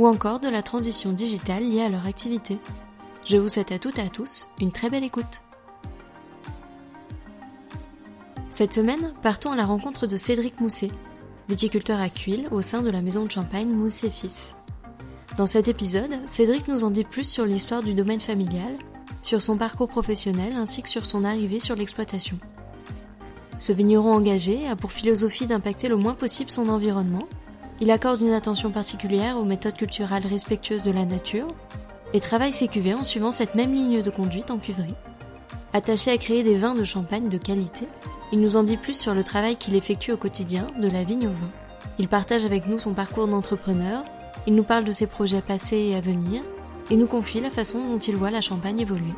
ou encore de la transition digitale liée à leur activité. Je vous souhaite à toutes et à tous une très belle écoute. Cette semaine, partons à la rencontre de Cédric Mousset, viticulteur à Cuil au sein de la maison de champagne Mousset Fils. Dans cet épisode, Cédric nous en dit plus sur l'histoire du domaine familial, sur son parcours professionnel ainsi que sur son arrivée sur l'exploitation. Ce vigneron engagé a pour philosophie d'impacter le moins possible son environnement. Il accorde une attention particulière aux méthodes culturelles respectueuses de la nature et travaille ses cuvées en suivant cette même ligne de conduite en cuverie. Attaché à créer des vins de champagne de qualité, il nous en dit plus sur le travail qu'il effectue au quotidien de la vigne au vin. Il partage avec nous son parcours d'entrepreneur, il nous parle de ses projets passés et à venir, et nous confie la façon dont il voit la champagne évoluer.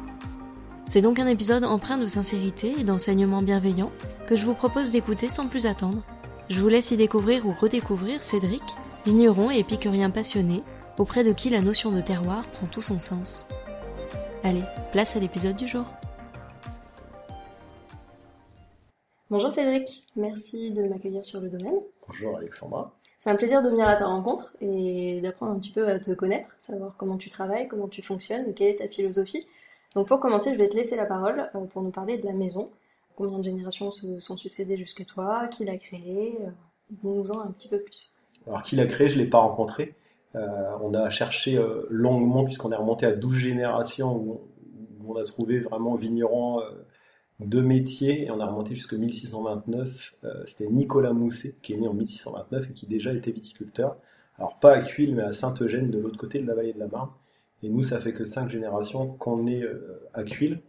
C'est donc un épisode empreint de sincérité et d'enseignement bienveillant que je vous propose d'écouter sans plus attendre. Je vous laisse y découvrir ou redécouvrir Cédric, vigneron et épicurien passionné, auprès de qui la notion de terroir prend tout son sens. Allez, place à l'épisode du jour. Bonjour Cédric, merci de m'accueillir sur le domaine. Bonjour Alexandra. C'est un plaisir de venir à ta rencontre et d'apprendre un petit peu à te connaître, savoir comment tu travailles, comment tu fonctionnes et quelle est ta philosophie. Donc pour commencer, je vais te laisser la parole euh, pour nous parler de la maison. Combien de générations se sont succédées jusque toi Qui l'a créée euh, Dis-nous-en un petit peu plus. Alors qui l'a créé, je ne l'ai pas rencontré. Euh, on a cherché longuement puisqu'on est remonté à 12 générations où, on a trouvé vraiment vignerons de métiers et on a remonté jusqu'en 1629. C'était Nicolas Mousset qui est né en 1629 et qui déjà était viticulteur. Alors pas à Cuil mais à Saint-Eugène de l'autre côté de la vallée de la Marne. Et nous, ça fait que cinq générations qu'on est euh, à Cuil.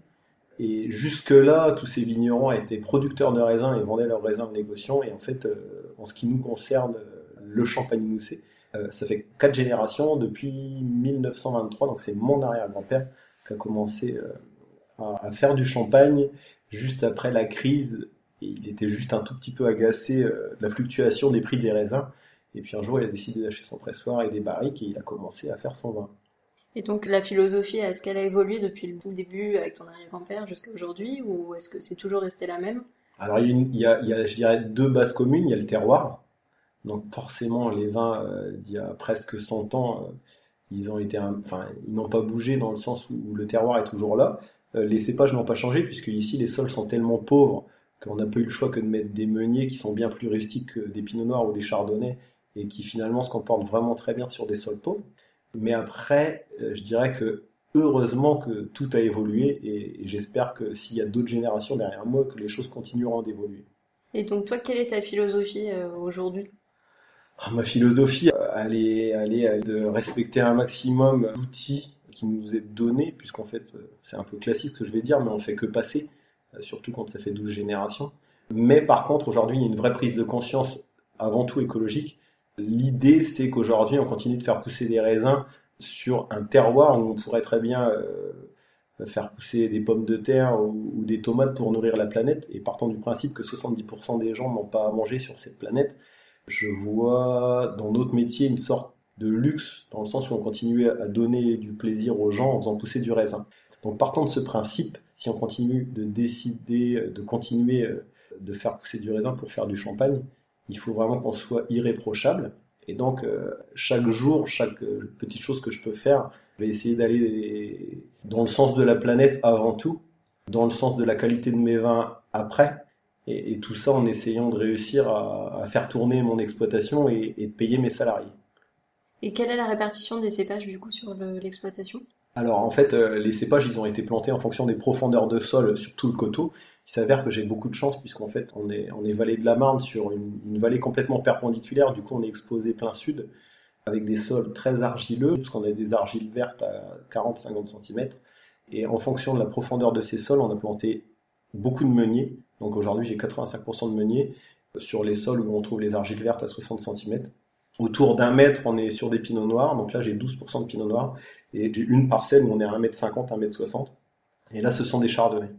Et jusque-là, tous ces vignerons étaient producteurs de raisins et vendaient leurs raisins en négociant. Et en fait, euh, en ce qui nous concerne, le champagne moussé, euh, ça fait quatre générations depuis 1923. Donc c'est mon arrière-grand-père qui a commencé à, faire du champagne juste après la crise. Et il était juste un tout petit peu agacé de la fluctuation des prix des raisins. Et puis un jour, il a décidé d'acheter son pressoir et des barriques et il a commencé à faire son vin. Et donc la philosophie, est-ce qu'elle a évolué depuis le tout début avec ton arrière-grand-père jusqu'à aujourd'hui ou est-ce que c'est toujours resté la même? Alors il y, a, je dirais, deux bases communes. Il y a le terroir. Donc forcément, les vins euh, d'il y a presque 100 ans, euh, ils n'ont pas bougé dans le sens où, le terroir est toujours là. Euh, les cépages n'ont pas changé puisque ici les sols sont tellement pauvres qu'on n'a pas eu le choix que de mettre des meuniers qui sont bien plus rustiques que des pinots noirs ou des chardonnays et qui finalement se comportent vraiment très bien sur des sols pauvres. Mais après, euh, je dirais que heureusement que tout a évolué et, j'espère que s'il y a d'autres générations derrière moi, que les choses continueront d'évoluer. Et donc toi, quelle est ta philosophie euh, aujourd'hui? Ah, Ma philosophie, euh, elle est, elle de respecter un maximum l'outil qui nous est donné, puisqu'en fait, c'est un peu classique ce que je vais dire, mais on fait que passer, surtout quand ça fait 12 générations. Mais par contre, aujourd'hui, il y a une vraie prise de conscience, avant tout écologique, L'idée, c'est qu'aujourd'hui, on continue de faire pousser des raisins sur un terroir où on pourrait très bien euh, faire pousser des pommes de terre ou, des tomates pour nourrir la planète. Et partant du principe que 70% des gens n'ont pas à manger sur cette planète, je vois dans notre métier une sorte de luxe, dans le sens où on continue à donner du plaisir aux gens en faisant pousser du raisin. Donc partant de ce principe, si on continue de décider de continuer euh, de faire pousser du raisin pour faire du champagne, il faut vraiment qu'on soit irréprochable. Et donc, euh, chaque jour, chaque euh, petite chose que je peux faire, je vais essayer d'aller dans le sens de la planète avant tout, dans le sens de la qualité de mes vins après, et, tout ça en essayant de réussir à, faire tourner mon exploitation et, de payer mes salariés. Et quelle est la répartition des cépages du coup sur l'exploitation? Alors en fait, euh, les cépages, ils ont été plantés en fonction des profondeurs de sol sur tout le coteau. Il s'avère que j'ai beaucoup de chance puisqu'en fait on est, est vallée de la Marne sur une, vallée complètement perpendiculaire, du coup on est exposé plein sud avec des sols très argileux, puisqu'on a des argiles vertes à 40-50 cm. Et en fonction de la profondeur de ces sols, on a planté beaucoup de meuniers. Donc aujourd'hui j'ai 85% de meuniers sur les sols où on trouve les argiles vertes à 60 cm. autour d'un mètre, on est sur des pinots noirs. Donc là, j'ai 12% de pinot noir. Et j'ai une parcelle où on est à 1m50, 1m60. Et là, ce sont des chardonnays.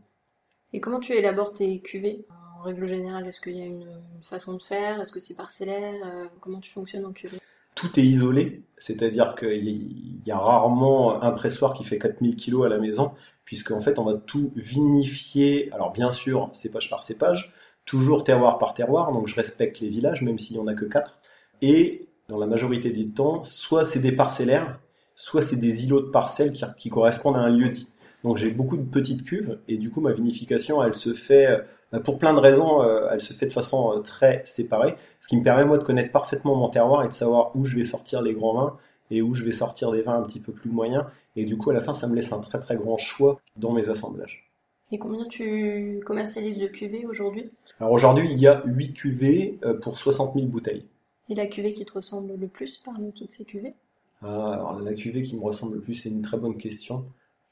Et comment tu élabores tes cuvées En règle générale, est-ce qu'il y a une, façon de faire? Est-ce que c'est parcellaire? Euh, Comment tu fonctionnes en cuvée? Tout est isolé, c'est-à-dire qu'il y a rarement un pressoir qui fait 4000 kg à la maison, puisqu'en fait, on va tout vinifier. Alors bien sûr, cépage par cépage, toujours terroir par terroir, donc je respecte les villages, même s'il n'y en a que 4. Et dans la majorité des temps, soit c'est des parcellaires, soit c'est des îlots de parcelles qui, correspondent à un lieu dit. Donc j'ai beaucoup de petites cuves et du coup ma vinification elle se fait euh, pour plein de raisons, euh, elle se fait de façon euh, très séparée, ce qui me permet moi de connaître parfaitement mon terroir et de savoir où je vais sortir les grands vins et où je vais sortir des vins un petit peu plus moyens. Et du coup à la fin ça me laisse un très très grand choix dans mes assemblages. Et combien tu commercialises de cuvées aujourd'hui? Alors aujourd'hui il y a 8 cuvées pour 60 000 bouteilles. Et la cuvée qui te ressemble le plus parmi toutes ces cuvées? Ah, alors la cuvée qui me ressemble le plus, c'est une très bonne question.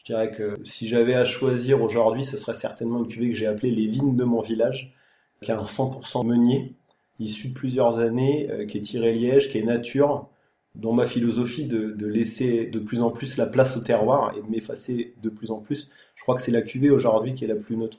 Je dirais que si j'avais à choisir aujourd'hui, ce serait certainement une cuvée que j'ai appelée les vignes de mon village, qui a un 100% meunier, issu de plusieurs années, euh, qui est tiré liège, qui est nature, dont ma philosophie de, de, laisser de plus en plus la place au terroir et de m'effacer de plus en plus, je crois que c'est la cuvée aujourd'hui qui est la plus neutre.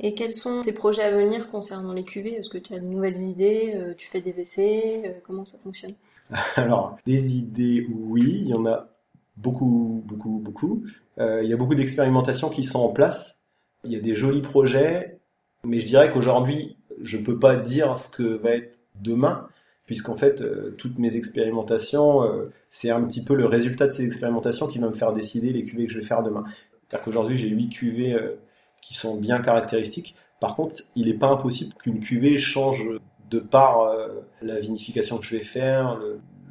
Et quels sont tes projets à venir concernant les cuvées? Est-ce que tu as de nouvelles idées? Euh, Tu fais des essais? Euh, Comment ça fonctionne? Alors, des idées, oui, il y en a beaucoup, beaucoup, beaucoup. Euh, il y a beaucoup d'expérimentations qui sont en place. Il y a des jolis projets, mais je dirais qu'aujourd'hui, je peux pas dire ce que va être demain, puisqu'en fait, toutes mes expérimentations, c'est un petit peu le résultat de ces expérimentations qui va me faire décider les cuvées que je vais faire demain. C'est-à-dire qu'aujourd'hui, j'ai huit cuvées qui sont bien caractéristiques. Par contre, il n'est pas impossible qu'une cuvée change de par euh, la vinification que je vais faire,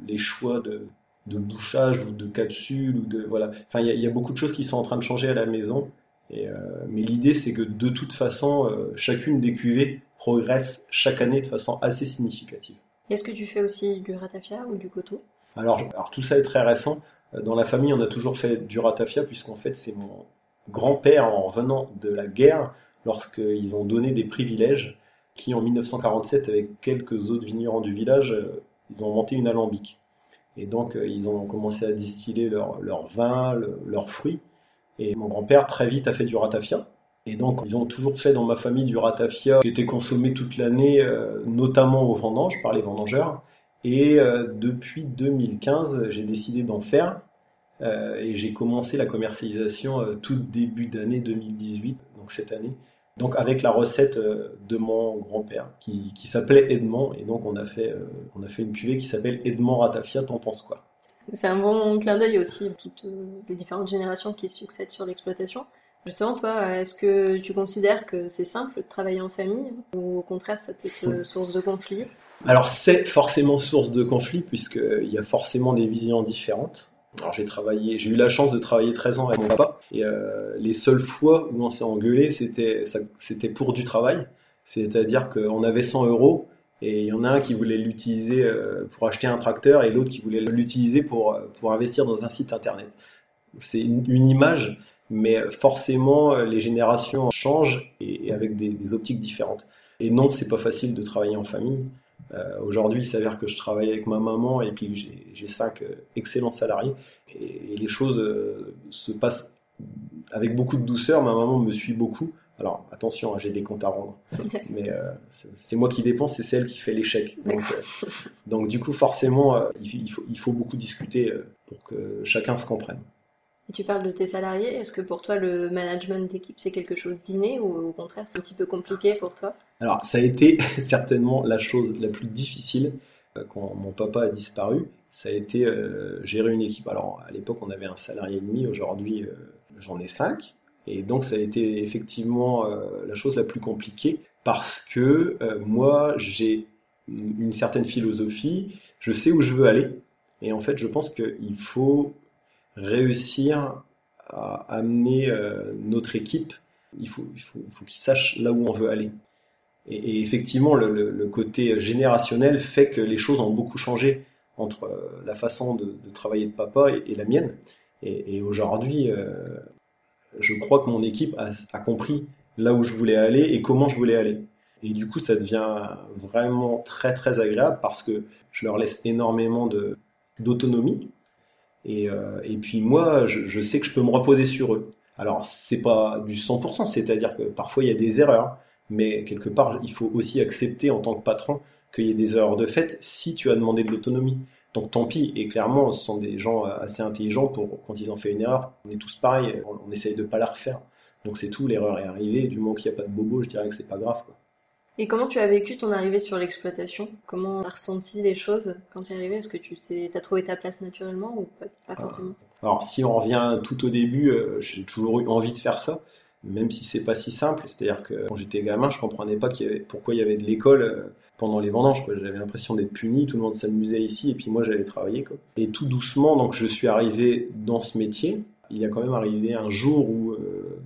les choix de, bouchage ou de capsule ou de voilà. Enfin, il y, a beaucoup de choses qui sont en train de changer à la maison. Et, euh, mais l'idée, c'est que de toute façon, euh, chacune des cuvées progresse chaque année de façon assez significative. Est-ce que tu fais aussi du ratafia ou du coteau? Alors, alors tout ça est très récent. Dans la famille, on a toujours fait du ratafia puisqu'en fait, c'est mon, grand-père en revenant de la guerre, lorsqu'ils ont donné des privilèges, qui en 1947, avec quelques autres vignerons du village, euh, ils ont monté une alambic. Et donc, euh, ils ont commencé à distiller leur, vin, leurs fruits. Et mon grand-père, très vite, a fait du ratafia. Et donc, ils ont toujours fait dans ma famille du ratafia qui était consommé toute l'année, euh, notamment aux vendanges, par les vendangeurs. Et depuis 2015, j'ai décidé d'en faire euh, et j'ai commencé la commercialisation euh, tout début d'année 2018, donc cette année. Donc avec la recette euh, de mon grand-père qui, qui s'appelait Edmond et donc on a fait on a fait une cuvée qui s'appelle Edmond Ratafia. T'en penses quoi? C'est un bon clin d'œil aussi toutes les différentes générations qui succèdent sur l'exploitation. Justement, toi, est-ce que tu considères que c'est simple de travailler en famille ou au contraire ça peut être source de conflit Alors c'est forcément source de conflit puisqu'il y a forcément des visions différentes. Alors j'ai travaillé, j'ai eu la chance de travailler 13 ans avec mon papa et euh, les seules fois où on s'est engueulé, c'était c'était pour du travail, c'est-à-dire qu'on avait 100 euros et il y en a un qui voulait l'utiliser euh, pour acheter un tracteur et l'autre qui voulait l'utiliser pour pour investir dans un site internet. C'est une, image, mais forcément les générations changent et, avec des, des optiques différentes. Et non, c'est pas facile de travailler en famille. Euh, aujourd'hui, il s'avère que je travaille avec ma maman et puis j'ai cinq euh, excellents salariés et, les choses euh, se passent avec beaucoup de douceur. Ma maman me suit beaucoup. Alors attention, hein, j'ai des comptes à rendre, mais c'est moi qui dépense c'est elle qui fait l'échec. Donc, donc, du coup, forcément, il, faut, il faut beaucoup discuter pour que chacun se comprenne. Et tu parles de tes salariés. Est-ce que pour toi, le management d'équipe, c'est quelque chose d'inné ou au contraire, c'est un petit peu compliqué pour toi? Alors, ça a été certainement la chose la plus difficile euh, quand mon papa a disparu. Ça a été euh, gérer une équipe. Alors, à l'époque, on avait un salarié et demi. Aujourd'hui, euh, j'en ai cinq. Et donc, ça a été effectivement la chose la plus compliquée parce que moi, j'ai une certaine philosophie. Je sais où je veux aller. Et en fait, je pense qu'il faut réussir à amener notre équipe, il faut, il faut, faut qu'ils sachent là où on veut aller. Et, effectivement, le, côté générationnel fait que les choses ont beaucoup changé entre euh, la façon de, travailler de papa et, la mienne. Et, aujourd'hui, euh, je crois que mon équipe a, compris là où je voulais aller et comment je voulais aller. Et du coup, ça devient vraiment très très agréable parce que je leur laisse énormément d'autonomie. Et, euh, et puis moi, je, je, sais que je peux me reposer sur eux. Alors, c'est pas du 100%, c'est-à-dire que parfois il y a des erreurs, mais quelque part, il faut aussi accepter en tant que patron qu'il y ait des erreurs de fait si tu as demandé de l'autonomie. Donc tant pis, et clairement, ce sont des gens assez intelligents pour quand ils ont fait une erreur, on est tous pareils, on, essaye de pas la refaire. Donc c'est tout, l'erreur est arrivée, du moment qu'il n'y a pas de bobo, je dirais que c'est pas grave. Quoi. Et comment tu as vécu ton arrivée sur l'exploitation? Comment tu as ressenti les choses quand tu es arrivé Est-ce que tu as trouvé ta place naturellement ou pas, pas forcément? Alors si on revient tout au début, euh, j'ai toujours eu envie de faire ça, même si c'est pas si simple. C'est-à-dire que quand j'étais gamin, je comprenais pas pourquoi il y avait de l'école euh, pendant les vendanges. J'avais l'impression d'être puni, tout le monde s'amusait ici et puis moi j'allais travailler. Et tout doucement, donc je suis arrivé dans ce métier. Il y a quand même arrivé un jour où euh,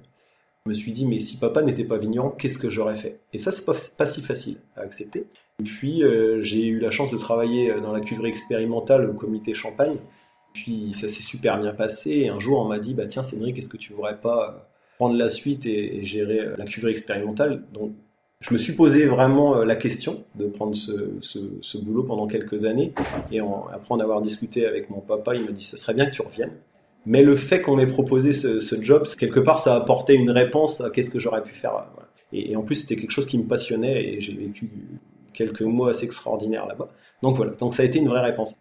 je me suis dit, mais si papa n'était pas vigneron, qu'est-ce que j'aurais fait? Et ça, c'est pas, pas si facile à accepter. Et puis, euh, j'ai eu la chance de travailler dans la cuverie expérimentale au comité Champagne. Puis, ça s'est super bien passé. Et un jour, on m'a dit, bah tiens, Cédric, est-ce que tu voudrais pas prendre la suite et, gérer la cuverie expérimentale Donc, je me suis posé vraiment euh, la question de prendre ce, ce, ce boulot pendant quelques années. Et après en avoir discuté avec mon papa, il m'a dit, ça serait bien que tu reviennes. Mais le fait qu'on m'ait proposé ce, ce, job, quelque part, ça a apporté une réponse à qu'est-ce que j'aurais pu faire. Voilà. Et, et, en plus, c'était quelque chose qui me passionnait et j'ai vécu quelques mois assez extraordinaires là-bas. Donc voilà, donc ça a été une vraie réponse.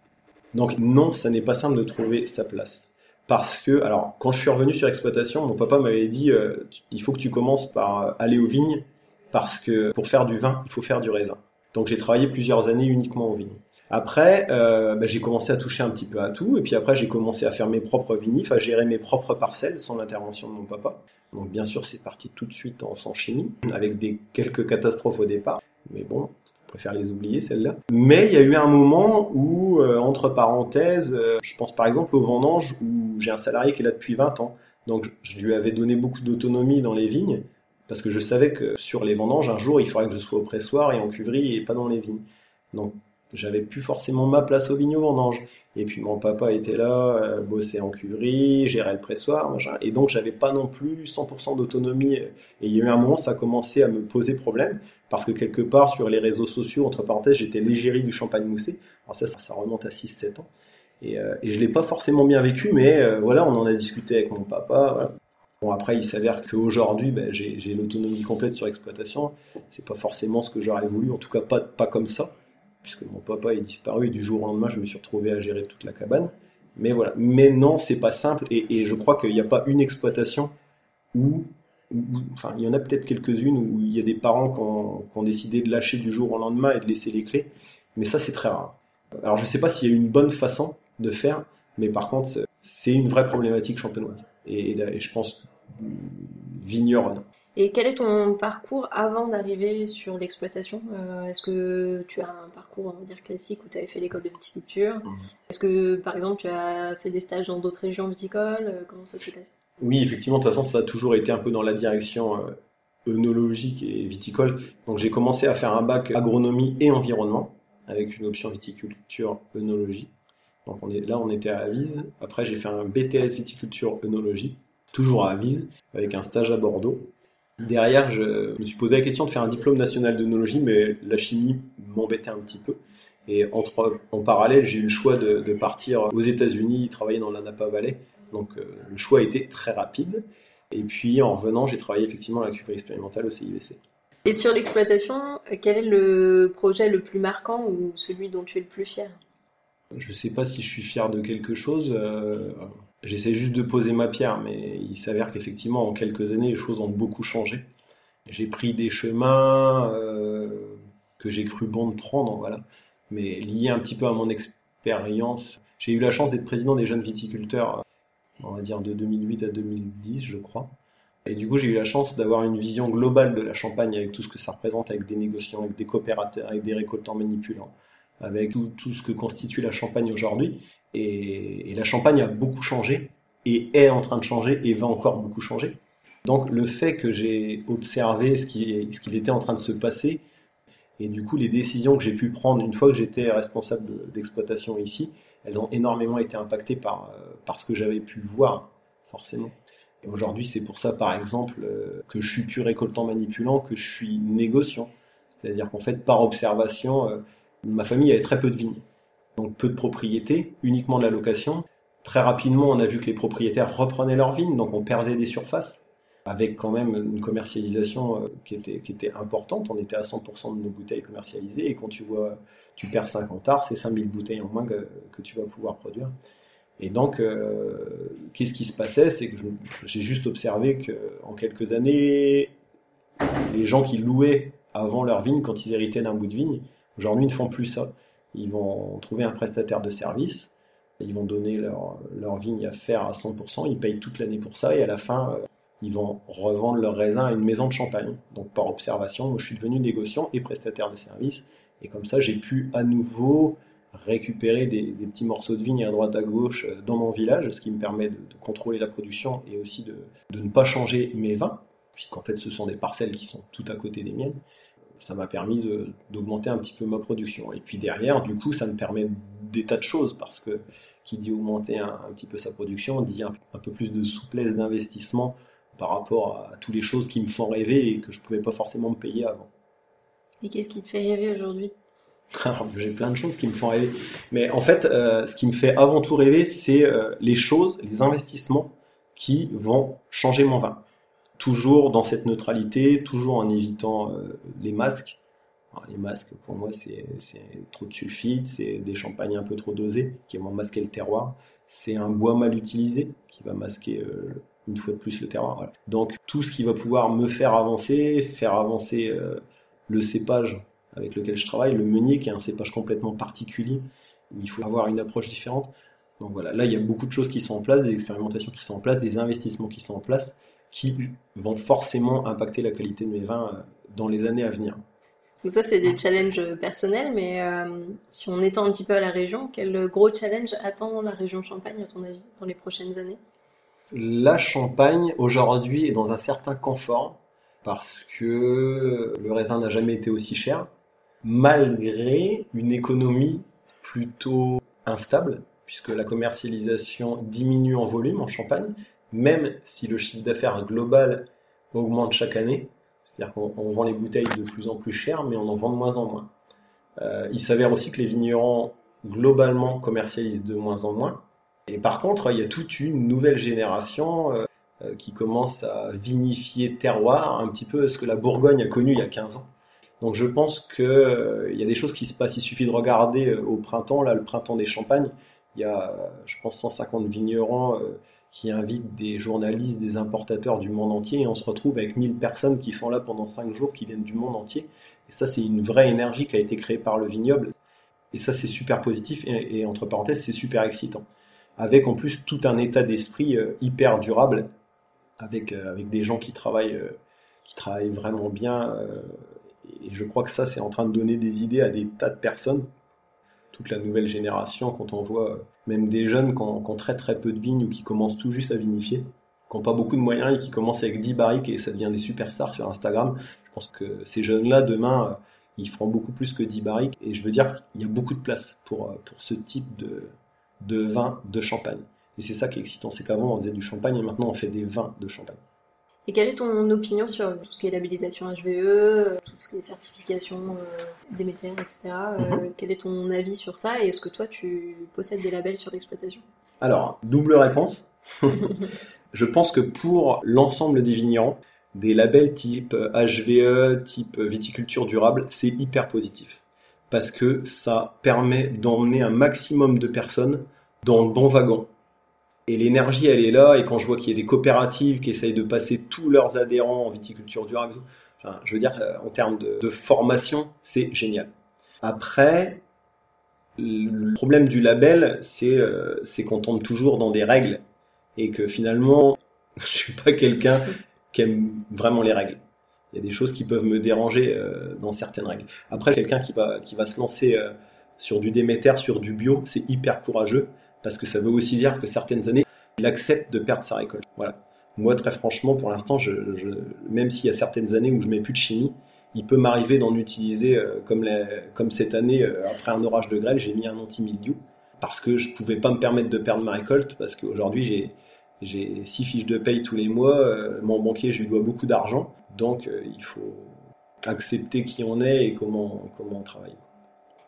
Donc non, ça n'est pas simple de trouver sa place. Parce que, alors, quand je suis revenu sur exploitation, mon papa m'avait dit, euh, il faut que tu commences par aller aux vignes, parce que pour faire du vin, il faut faire du raisin. Donc j'ai travaillé plusieurs années uniquement aux vignes. Après, euh, bah, j'ai commencé à toucher un petit peu à tout, et puis après j'ai commencé à faire mes propres vinifs, à gérer mes propres parcelles sans l'intervention de mon papa. Donc bien sûr, c'est parti tout de suite en sans chimie, avec des quelques catastrophes au départ, mais bon, préfère les oublier celles-là. Mais il y a eu un moment où, euh, entre parenthèses, euh, je pense par exemple au vendange où j'ai un salarié qui est là depuis 20 ans, donc je lui avais donné beaucoup d'autonomie dans les vignes parce que je savais que sur les vendanges, un jour, il faudrait que je sois au pressoir et en cuverie et pas dans les vignes. Donc j'avais plus forcément ma place au vignes au vendanges. Et puis mon papa était là, euh, bossait en cuverie, gérait le pressoir, machin. Et donc j'avais pas non plus 100% d'autonomie. Et il y a eu un moment, ça a commencé à me poser problème, parce que quelque part sur les réseaux sociaux, entre parenthèses, j'étais l'égérie du champagne moussé. Alors ça, ça, remonte à 6-7 ans. Et, euh, et je l'ai pas forcément bien vécu, mais euh, voilà, on en a discuté avec mon papa. Bon, après, il s'avère qu'aujourd'hui, ben, j'ai l'autonomie complète sur l'exploitation. C'est pas forcément ce que j'aurais voulu, en tout cas pas, pas comme ça, puisque mon papa est disparu et du jour au lendemain, je me suis retrouvé à gérer toute la cabane. Mais voilà. Mais non, c'est pas simple et, je crois qu'il n'y a pas une exploitation où, enfin, il y en a peut-être quelques-unes où il y a des parents qui ont, décidé de lâcher du jour au lendemain et de laisser les clés. Mais ça, c'est très rare. Alors, je sais pas s'il y a une bonne façon de faire, mais par contre, c'est une vraie problématique champenoise. Et, et je pense vigneronne. Et quel est ton parcours avant d'arriver sur l'exploitation euh, Est-ce que tu as un parcours, on va dire, classique où tu avais fait l'école de viticulture mmh. Est-ce que, par exemple, tu as fait des stages dans d'autres régions viticoles euh, Comment ça s'est passé Oui, effectivement, de toute façon, ça a toujours été un peu dans la direction euh, œnologique et viticole. Donc j'ai commencé à faire un bac agronomie et environnement, avec une option viticulture œnologie. Donc on est, là, on était à Avise. Après, j'ai fait un BTS viticulture œnologie toujours à Avise, avec un stage à Bordeaux. Derrière, je me suis posé la question de faire un diplôme national d'œnologie, mais la chimie m'embêtait un petit peu. Et en parallèle, j'ai eu le choix de, de partir aux États-Unis, travailler dans la Napa Valley. Donc euh, le choix a été très rapide. Et puis en revenant, j'ai travaillé effectivement à la cuverie expérimentale au CIVC. Et sur l'exploitation, quel est le projet le plus marquant ou celui dont tu es le plus fier? Je ne sais pas si je suis fier de quelque chose. Euh, J'essaie juste de poser ma pierre, mais il s'avère qu'effectivement, en quelques années, les choses ont beaucoup changé. J'ai pris des chemins euh, que j'ai cru bon de prendre, voilà. Mais lié un petit peu à mon expérience, j'ai eu la chance d'être président des jeunes viticulteurs, on va dire de 2008 à 2010, je crois. Et du coup, j'ai eu la chance d'avoir une vision globale de la Champagne avec tout ce que ça représente, avec des négociants, avec des coopérateurs, avec des récoltants manipulants, avec tout ce que constitue la Champagne aujourd'hui. Et, la Champagne a beaucoup changé et est en train de changer et va encore beaucoup changer. Donc le fait que j'ai observé ce qui ce était en train de se passer et du coup les décisions que j'ai pu prendre une fois que j'étais responsable d'exploitation ici, elles ont énormément été impactées par par ce que j'avais pu voir forcément. Et aujourd'hui c'est pour ça par exemple que je suis plus récoltant manipulant que je suis négociant C'est-à-dire qu'en fait, par observation, euh, ma famille avait très peu de vignes. Donc peu de propriétés, uniquement de la location. Très rapidement, on a vu que les propriétaires reprenaient leurs vignes, donc on perdait des surfaces, avec quand même une commercialisation euh, qui était, importante. On était à 100% de nos bouteilles commercialisées, et quand tu vois, tu perds 50 arts, c'est 5000 bouteilles en moins que, tu vas pouvoir produire. Et donc, euh, qu'est-ce qui se passait? C'est que j'ai juste observé que en quelques années, les gens qui louaient avant leur vigne, quand ils héritaient d'un bout de vigne, aujourd'hui ne font plus ça. Ils vont trouver un prestataire de service, ils vont donner leur, leur vigne à faire à 100%, ils payent toute l'année pour ça, et à la fin, euh, ils vont revendre leur raisin à une maison de champagne. Donc par observation, moi, je suis devenu négociant et prestataire de service, et comme ça, j'ai pu à nouveau récupérer des, petits morceaux de vigne à droite à gauche euh, dans mon village, ce qui me permet de, contrôler la production et aussi de, de ne pas changer mes vins, puisqu'en fait ce sont des parcelles qui sont tout à côté des miennes ça m'a permis d'augmenter un petit peu ma production. Et puis derrière, du coup, ça me permet des tas de choses parce que qui dit augmenter un, petit peu sa production dit un, peu plus de souplesse d'investissement par rapport à, toutes les choses qui me font rêver et que je ne pouvais pas forcément me payer avant. Et qu'est-ce qui te fait rêver aujourd'hui? J'ai plein de choses qui me font rêver. Mais en fait, euh, ce qui me fait avant tout rêver, c'est euh, les choses, les investissements qui vont changer mon vin toujours dans cette neutralité, toujours en évitant euh, les masques. les masques, pour moi, c'est trop de sulfite, c'est des champagnes un peu trop dosés qui vont masquer le terroir. C'est un bois mal utilisé qui va masquer euh, une fois de plus le terroir. Donc tout ce qui va pouvoir me faire avancer, faire avancer euh, le cépage avec lequel je travaille, le meunier qui est un cépage complètement particulier, où il faut avoir une approche différente. Donc voilà, là il y a beaucoup de choses qui sont en place, des expérimentations qui sont en place, des investissements qui sont en place qui vont forcément impacter la qualité de mes vins euh, dans les années à venir. Donc ça, c'est des challenges personnels, mais euh, si on étend un petit peu à la région, quel gros challenge attend la région Champagne, à ton avis, dans les prochaines années? La Champagne, aujourd'hui, est dans un certain confort, parce que le raisin n'a jamais été aussi cher, malgré une économie plutôt instable, puisque la commercialisation diminue en volume en Champagne, même si le chiffre d'affaires global augmente chaque année, c'est-à-dire qu'on vend les bouteilles de plus en plus cher, mais on en vend de moins en moins. Euh, il s'avère aussi que les vignerons globalement commercialisent de moins en moins. Et par contre, il y a toute une nouvelle génération euh, euh, qui commence à vinifier terroir, un petit peu ce que la Bourgogne a connu il y a 15 ans. Donc je pense qu'il y a des choses qui se passent. Il suffit de regarder au printemps, là, le printemps des Champagnes. Il y a, je pense, 150 vignerons qui invite des journalistes, des importateurs du monde entier, et on se retrouve avec 1000 personnes qui sont là pendant 5 jours, qui viennent du monde entier. Et ça, c'est une vraie énergie qui a été créée par le vignoble. Et ça, c'est super positif, et, entre parenthèses, c'est super excitant. Avec en plus tout un état d'esprit euh, hyper durable, avec, euh, avec des gens qui travaillent, euh, qui travaillent vraiment bien. et je crois que ça, c'est en train de donner des idées à des tas de personnes toute la nouvelle génération, quand on voit même des jeunes qui ont, très très peu de vignes ou qui commencent tout juste à vinifier, qui n'ont pas beaucoup de moyens et qui commencent avec 10 barriques et ça devient des superstars sur Instagram. Je pense que ces jeunes-là, demain, euh, ils feront beaucoup plus que 10 barriques. Et je veux dire qu'il y a beaucoup de place pour, euh, pour ce type de, de vin de champagne. Et c'est ça qui est excitant, c'est qu'avant on faisait du champagne et maintenant on fait des vins de champagne. Et quelle est ton opinion sur tout ce qui est labellisation HVE, tout ce qui est certification euh, Déméter, etc. Euh, mhm. Quel est ton avis sur ça et est-ce que toi tu possèdes des labels sur l'exploitation? Alors, double réponse. Je pense que pour l'ensemble des vignerons, des labels type HVE, type viticulture durable, c'est hyper positif. Parce que ça permet d'emmener un maximum de personnes dans le bon wagon et l'énergie, elle est là. Et quand je vois qu'il y a des coopératives qui essayent de passer tous leurs adhérents en viticulture durable, je veux dire, euh, en termes de, formation, c'est génial. Après, le problème du label, euh, c'est qu'on tombe toujours dans des règles et que finalement, je suis pas quelqu'un qui aime vraiment les règles. Il y a des choses qui peuvent me déranger euh, dans certaines règles. Après, quelqu'un qui va, qui va se lancer sur du Déméter, sur du bio, c'est hyper courageux parce que ça veut aussi dire que certaines années, il accepte de perdre sa récolte. Voilà. Moi, très franchement, pour l'instant, je, même s'il y a certaines années où je mets plus de chimie, il peut m'arriver d'en utiliser euh, comme, cette année, euh, après un orage de grêle, j'ai mis un anti-mildiou parce que je pouvais pas me permettre de perdre ma récolte parce qu'aujourd'hui j'ai j'ai six fiches de paye tous les mois, euh, mon banquier je lui dois beaucoup d'argent, donc il faut accepter qui on est et comment, comment on travaille.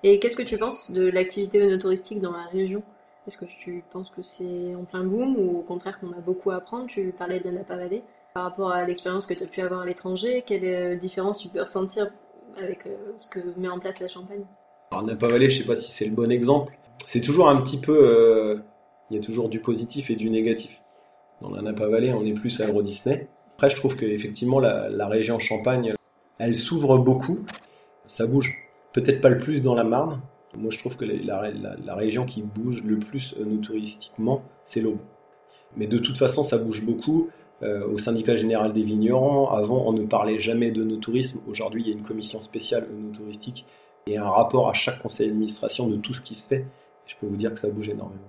Et qu'est-ce que tu penses de l'activité œnotouristique dans la région? Est-ce que tu penses que c'est en plein boom ou au contraire qu'on a beaucoup à apprendre? Tu parlais de la Napa Valley. Par rapport à l'expérience que tu as pu avoir à l'étranger, quelle euh, différence tu peux ressentir avec euh, ce que met en place la Champagne? Alors Napa Valley, je ne sais pas si c'est le bon exemple. C'est toujours un petit peu... Euh, il y a toujours du positif et du négatif. Dans la Napa Valley, on est plus à Euro Disney. Après, je trouve qu'effectivement, la, la région Champagne, elle s'ouvre beaucoup. Ça bouge peut-être pas le plus dans la Marne. Moi, je trouve que la, région qui bouge le plus euh, touristiquement, c'est l'Aube. Mais de toute façon, ça bouge beaucoup. Euh, au syndicat général des vignerons, avant, on ne parlait jamais de nos tourisme. Aujourd'hui, il y a une commission spéciale nos touristique et un rapport à chaque conseil d'administration de tout ce qui se fait. Je peux vous dire que ça bouge énormément.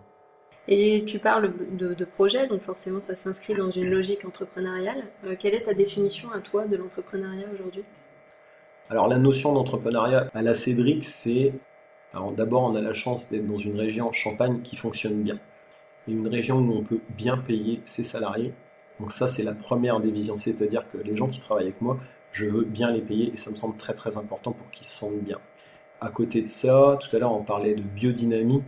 Et tu parles de, de projet, donc forcément ça s'inscrit dans une logique entrepreneuriale. Euh, quelle est ta définition à toi de l'entrepreneuriat aujourd'hui? Alors la notion d'entrepreneuriat à la Cédric, c'est... Alors d'abord, on a la chance d'être dans une région Champagne qui fonctionne bien. Et une région où on peut bien payer ses salariés. Donc ça, c'est la première des visions. C'est-à-dire que les gens qui travaillent avec moi, je veux bien les payer et ça me semble très très important pour qu'ils se sentent bien. À côté de ça, tout à l'heure on parlait de biodynamie.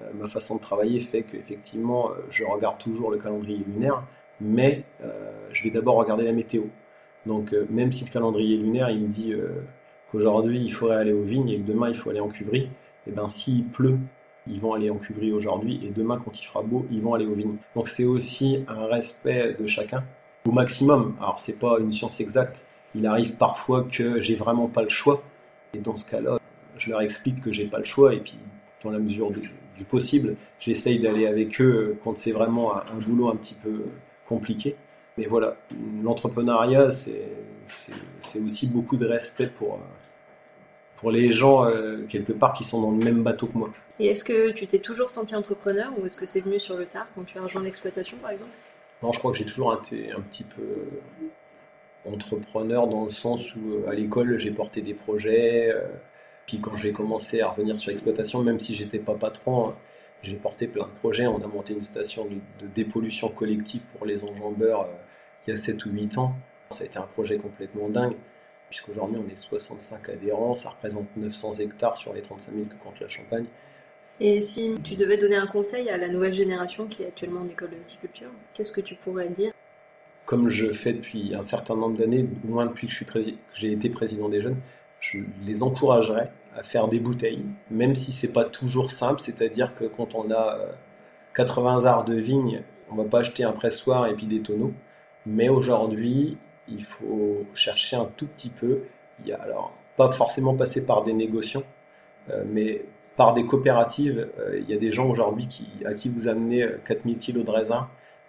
Euh, ma façon de travailler fait qu'effectivement, euh, je regarde toujours le calendrier lunaire, mais euh, je vais d'abord regarder la météo. Donc même si le calendrier lunaire il me dit qu'aujourd'hui il faudrait aller aux vignes et que demain il faut aller en cuverie, et eh ben s'il pleut, ils vont aller en cuverie aujourd'hui et demain quand il fera beau, ils vont aller aux vignes. Donc c'est aussi un respect de chacun au maximum. Alors c'est pas une science exacte. Il arrive parfois que j'ai vraiment pas le choix et dans ce cas-là, je leur explique que j'ai pas le choix et puis dans la mesure du, possible, j'essaye d'aller avec eux quand c'est vraiment un boulot un petit peu compliqué. Mais voilà, l'entrepreneuriat, c'est aussi beaucoup de respect pour, pour les gens, euh, quelque part, qui sont dans le même bateau que moi. Et est-ce que tu t'es toujours senti entrepreneur ou est-ce que c'est venu sur le tard quand tu as rejoint l'exploitation, par exemple? Non, je crois que j'ai toujours été un petit peu entrepreneur dans le sens où euh, à l'école, j'ai porté des projets. Euh, puis quand j'ai commencé à revenir sur l'exploitation, même si j'étais pas patron, j'ai porté plein de projets. On a monté une station de, dépollution collective pour les enjambeurs il y a 7 ou 8 ans. Ça a été un projet complètement dingue, puisqu'aujourd'hui on est 65 adhérents, ça représente 900 hectares sur les 35 000 que compte la Champagne. Et si tu devais donner un conseil à la nouvelle génération qui est actuellement en école de viticulture, qu'est-ce que tu pourrais dire? Comme je fais depuis un certain nombre d'années, au moins depuis que j'ai été président des jeunes, je les encouragerais à faire des bouteilles, même si c'est pas toujours simple, c'est-à-dire que quand on a 80 euh, arts de vigne, on va pas acheter un pressoir et puis des tonneaux. Mais aujourd'hui, il faut chercher un tout petit peu. Il y a, alors, pas forcément passer par des négociations, euh, mais par des coopératives. Euh, il y a des gens aujourd'hui qui, à qui vous amenez 4000 kg de raisin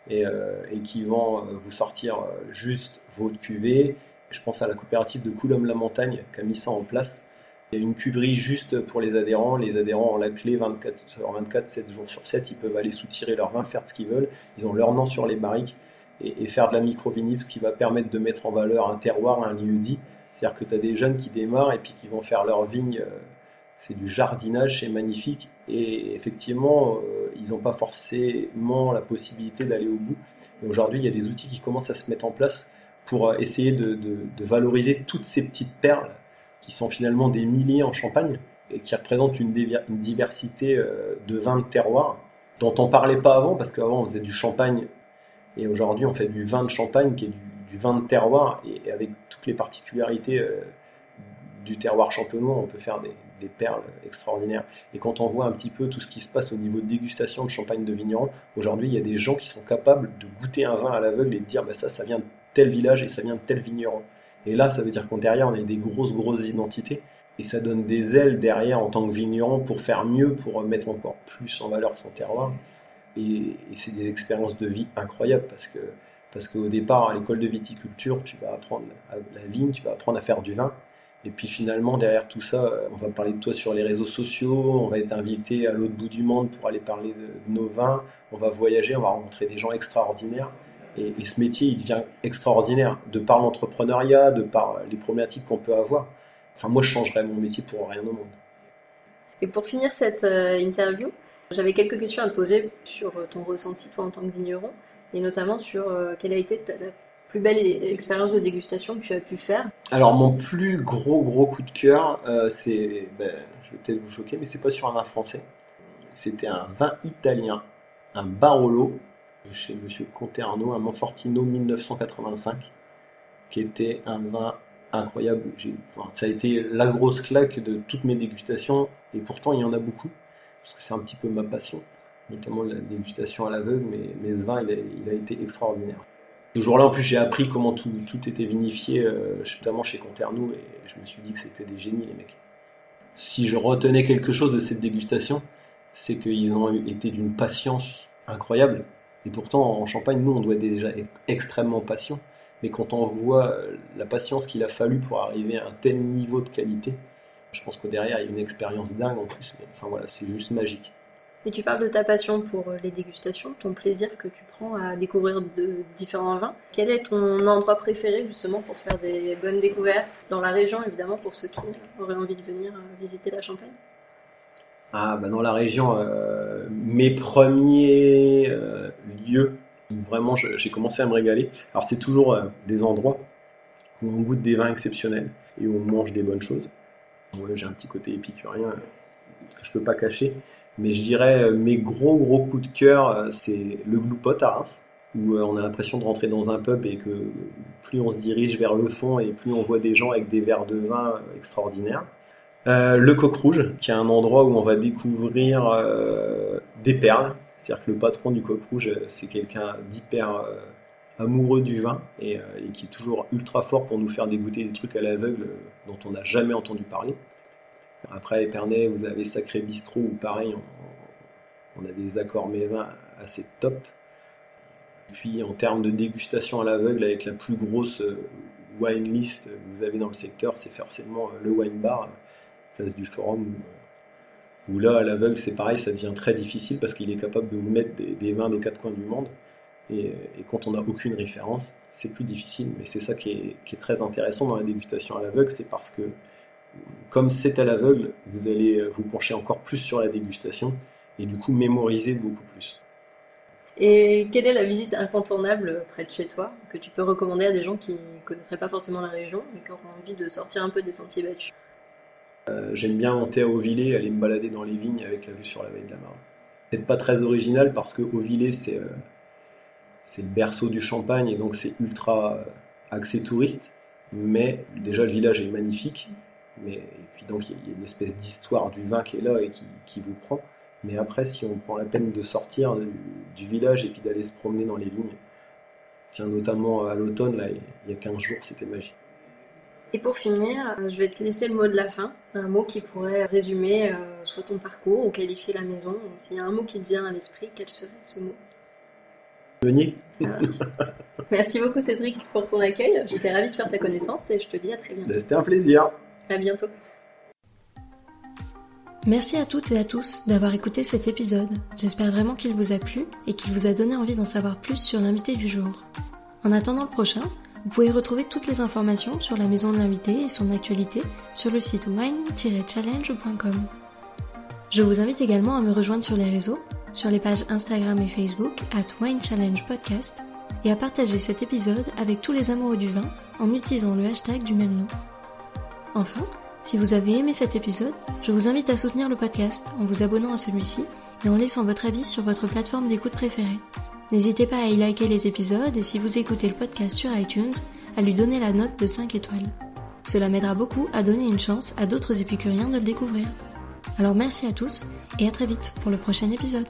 et, euh, et qui vont vous sortir juste votre cuvée. Je pense à la coopérative de Coulombe-la-Montagne qui a mis ça en place. Il y a une cuverie juste pour les adhérents. Les adhérents ont la clé 24 sur 24, 7 jours sur 7. Ils peuvent aller soutirer leur vin, faire ce qu'ils veulent. Ils ont leur nom sur les barriques et, faire de la microvinif, ce qui va permettre de mettre en valeur un terroir, un lieu dit. C'est-à-dire que tu as des jeunes qui démarrent et puis qui vont faire leur vigne. Euh, c'est du jardinage, c'est magnifique. Et effectivement, euh, ils n'ont pas forcément la possibilité d'aller au bout. Aujourd'hui, il y a des outils qui commencent à se mettre en place pour euh, essayer de, valoriser toutes ces petites perles qui sont finalement des milliers en Champagne et qui représentent une, une diversité de vins de terroir dont on parlait pas avant parce qu'avant on faisait du champagne et aujourd'hui, on fait du vin de champagne qui est du, vin de terroir et, avec toutes les particularités euh, du terroir champenois, on peut faire des, perles extraordinaires. Et quand on voit un petit peu tout ce qui se passe au niveau de dégustation de champagne de vigneron, aujourd'hui, il y a des gens qui sont capables de goûter un vin à l'aveugle et de dire bah, ça, ça vient de tel village et ça vient de tel vigneron. Et là, ça veut dire qu'en derrière, on a des grosses, grosses identités. Et ça donne des ailes derrière en tant que vigneron pour faire mieux, pour mettre encore plus en valeur son terroir. Et, c'est des expériences de vie incroyables parce que parce qu'au départ, à l'école de viticulture, tu vas apprendre la vigne, tu vas apprendre à faire du vin. Et puis finalement, derrière tout ça, on va parler de toi sur les réseaux sociaux, on va être invité à l'autre bout du monde pour aller parler de, nos vins, on va voyager, on va rencontrer des gens extraordinaires. Et, et ce métier, il devient extraordinaire de par l'entrepreneuriat, de par les problématiques qu'on peut avoir. Enfin, moi, je changerais mon métier pour rien au monde. Et pour finir cette euh, interview, j'avais quelques questions à te poser sur euh, ton ressenti toi en tant que vigneron et notamment sur euh, quelle a été plus belle expérience de dégustation que tu as pu faire Alors mon plus gros gros coup de cœur, euh, c'est, ben, je vais peut-être vous choquer, mais c'est pas sur un vin français. C'était un vin italien, un Barolo chez Monsieur Conterno, un Monfortino 1985, qui était un vin incroyable. ça a été la grosse claque de toutes mes dégustations, et pourtant il y en a beaucoup, parce que c'est un petit peu ma passion, notamment la dégustation à l'aveugle, mais, mais ce vin il a été extraordinaire. Ce jour-là, en plus, j'ai appris comment tout, était vinifié, euh, notamment chez Conternou, et je me suis dit que c'était des génies, les mecs. Si je retenais quelque chose de cette dégustation, c'est qu'ils ont été d'une patience incroyable. Et pourtant, en Champagne, nous, on doit déjà être extrêmement patient. Mais quand on voit la patience qu'il a fallu pour arriver à un tel niveau de qualité, je pense que derrière, il y a une expérience dingue en plus. Mais, enfin voilà, c'est juste magique. Et tu parles de ta passion pour euh, les dégustations, ton plaisir que tu prends à découvrir de différents vins. Quel est ton endroit préféré justement pour faire des bonnes découvertes dans la région, évidemment, pour ceux qui auraient envie de venir euh, visiter la Champagne? Ah, bah dans la région, euh, mes premiers lieux où vraiment j'ai commencé à me régaler. Alors c'est toujours des endroits où on goûte des vins exceptionnels et où on mange des bonnes choses. J'ai un petit côté épicurien que je peux pas cacher. Mais je dirais euh, mes gros gros coups de cœur, euh, c'est le Gloupot à Reims, où euh, on a l'impression de rentrer dans un pub et que plus on se dirige vers le fond et plus on voit des gens avec des verres de vin extraordinaires. le Coq Rouge, qui est un endroit où on va découvrir des perles. C'est-à-dire que le patron du Coq Rouge, c'est quelqu'un d'hyper amoureux du vin et, et, qui est toujours ultra fort pour nous faire dégoûter des trucs à l'aveugle dont on n'a jamais entendu parler. Après, Épernay, vous avez Sacré Bistrot, où pareil, on, a des accords mévins assez top. Puis en termes de dégustation à l'aveugle, avec la plus grosse euh, wine list que vous avez dans le secteur, c'est forcément euh, le wine bar, place du forum, où, là, à l'aveugle, c'est pareil, ça devient très difficile parce qu'il est capable de vous mettre des, vins des quatre coins du monde. Et, quand on n'a aucune référence, c'est plus difficile. Mais c'est ça qui est, qui est, très intéressant dans la dégustation à l'aveugle, c'est parce que comme c'est à l'aveugle, vous allez vous pencher encore plus sur la dégustation et du coup mémoriser beaucoup plus. Et quelle est la visite incontournable près de chez toi que tu peux recommander à des gens qui ne connaîtraient pas forcément la région et qui auront envie de sortir un peu des sentiers battus? Euh, J'aime bien monter à Auvillé, aller me balader dans les vignes avec la vue sur la vallée de la Marne. Peut-être pas très original parce que Auvillé c'est euh, c'est le berceau du Champagne et donc c'est ultra euh, axé touriste. Mais déjà le village est magnifique mais, et puis donc il y, a une espèce d'histoire du vin qui est là et qui, vous prend. Mais après, si on prend la peine de sortir du, village et puis d'aller se promener dans les vignes, tiens, notamment à l'automne, là, il y a 15 jours, c'était magique. Et pour finir, euh, je vais te laisser le mot de la fin, un mot qui pourrait résumer euh, soit ton parcours ou qualifier la maison. S'il y a un mot qui te vient à l'esprit, quel serait ce mot? Meunier. Merci beaucoup Cédric pour ton accueil. J'étais ravie de faire ta connaissance et je te dis à très bientôt. C'était un plaisir. À bientôt. Merci à toutes et à tous d'avoir écouté cet épisode. J'espère vraiment qu'il vous a plu et qu'il vous a donné envie d'en savoir plus sur l'invité du jour. En attendant le prochain, vous pouvez retrouver toutes les informations sur la maison de l'invité et son actualité sur le site wine-challenge.com. Je vous invite également à me rejoindre sur les réseaux, sur les pages Instagram et Facebook at Wine Challenge Podcast et à partager cet épisode avec tous les amoureux du vin en utilisant le hashtag du même nom. Enfin, si vous avez aimé cet épisode, je vous invite à soutenir le podcast en vous abonnant à celui-ci et en laissant votre avis sur votre plateforme d'écoute préférée. N'hésitez pas à y liker les épisodes et si vous écoutez le podcast sur iTunes, à lui donner la note de 5 étoiles. Cela m'aidera beaucoup à donner une chance à d'autres épicuriens de le découvrir. Alors merci à tous et à très vite pour le prochain épisode.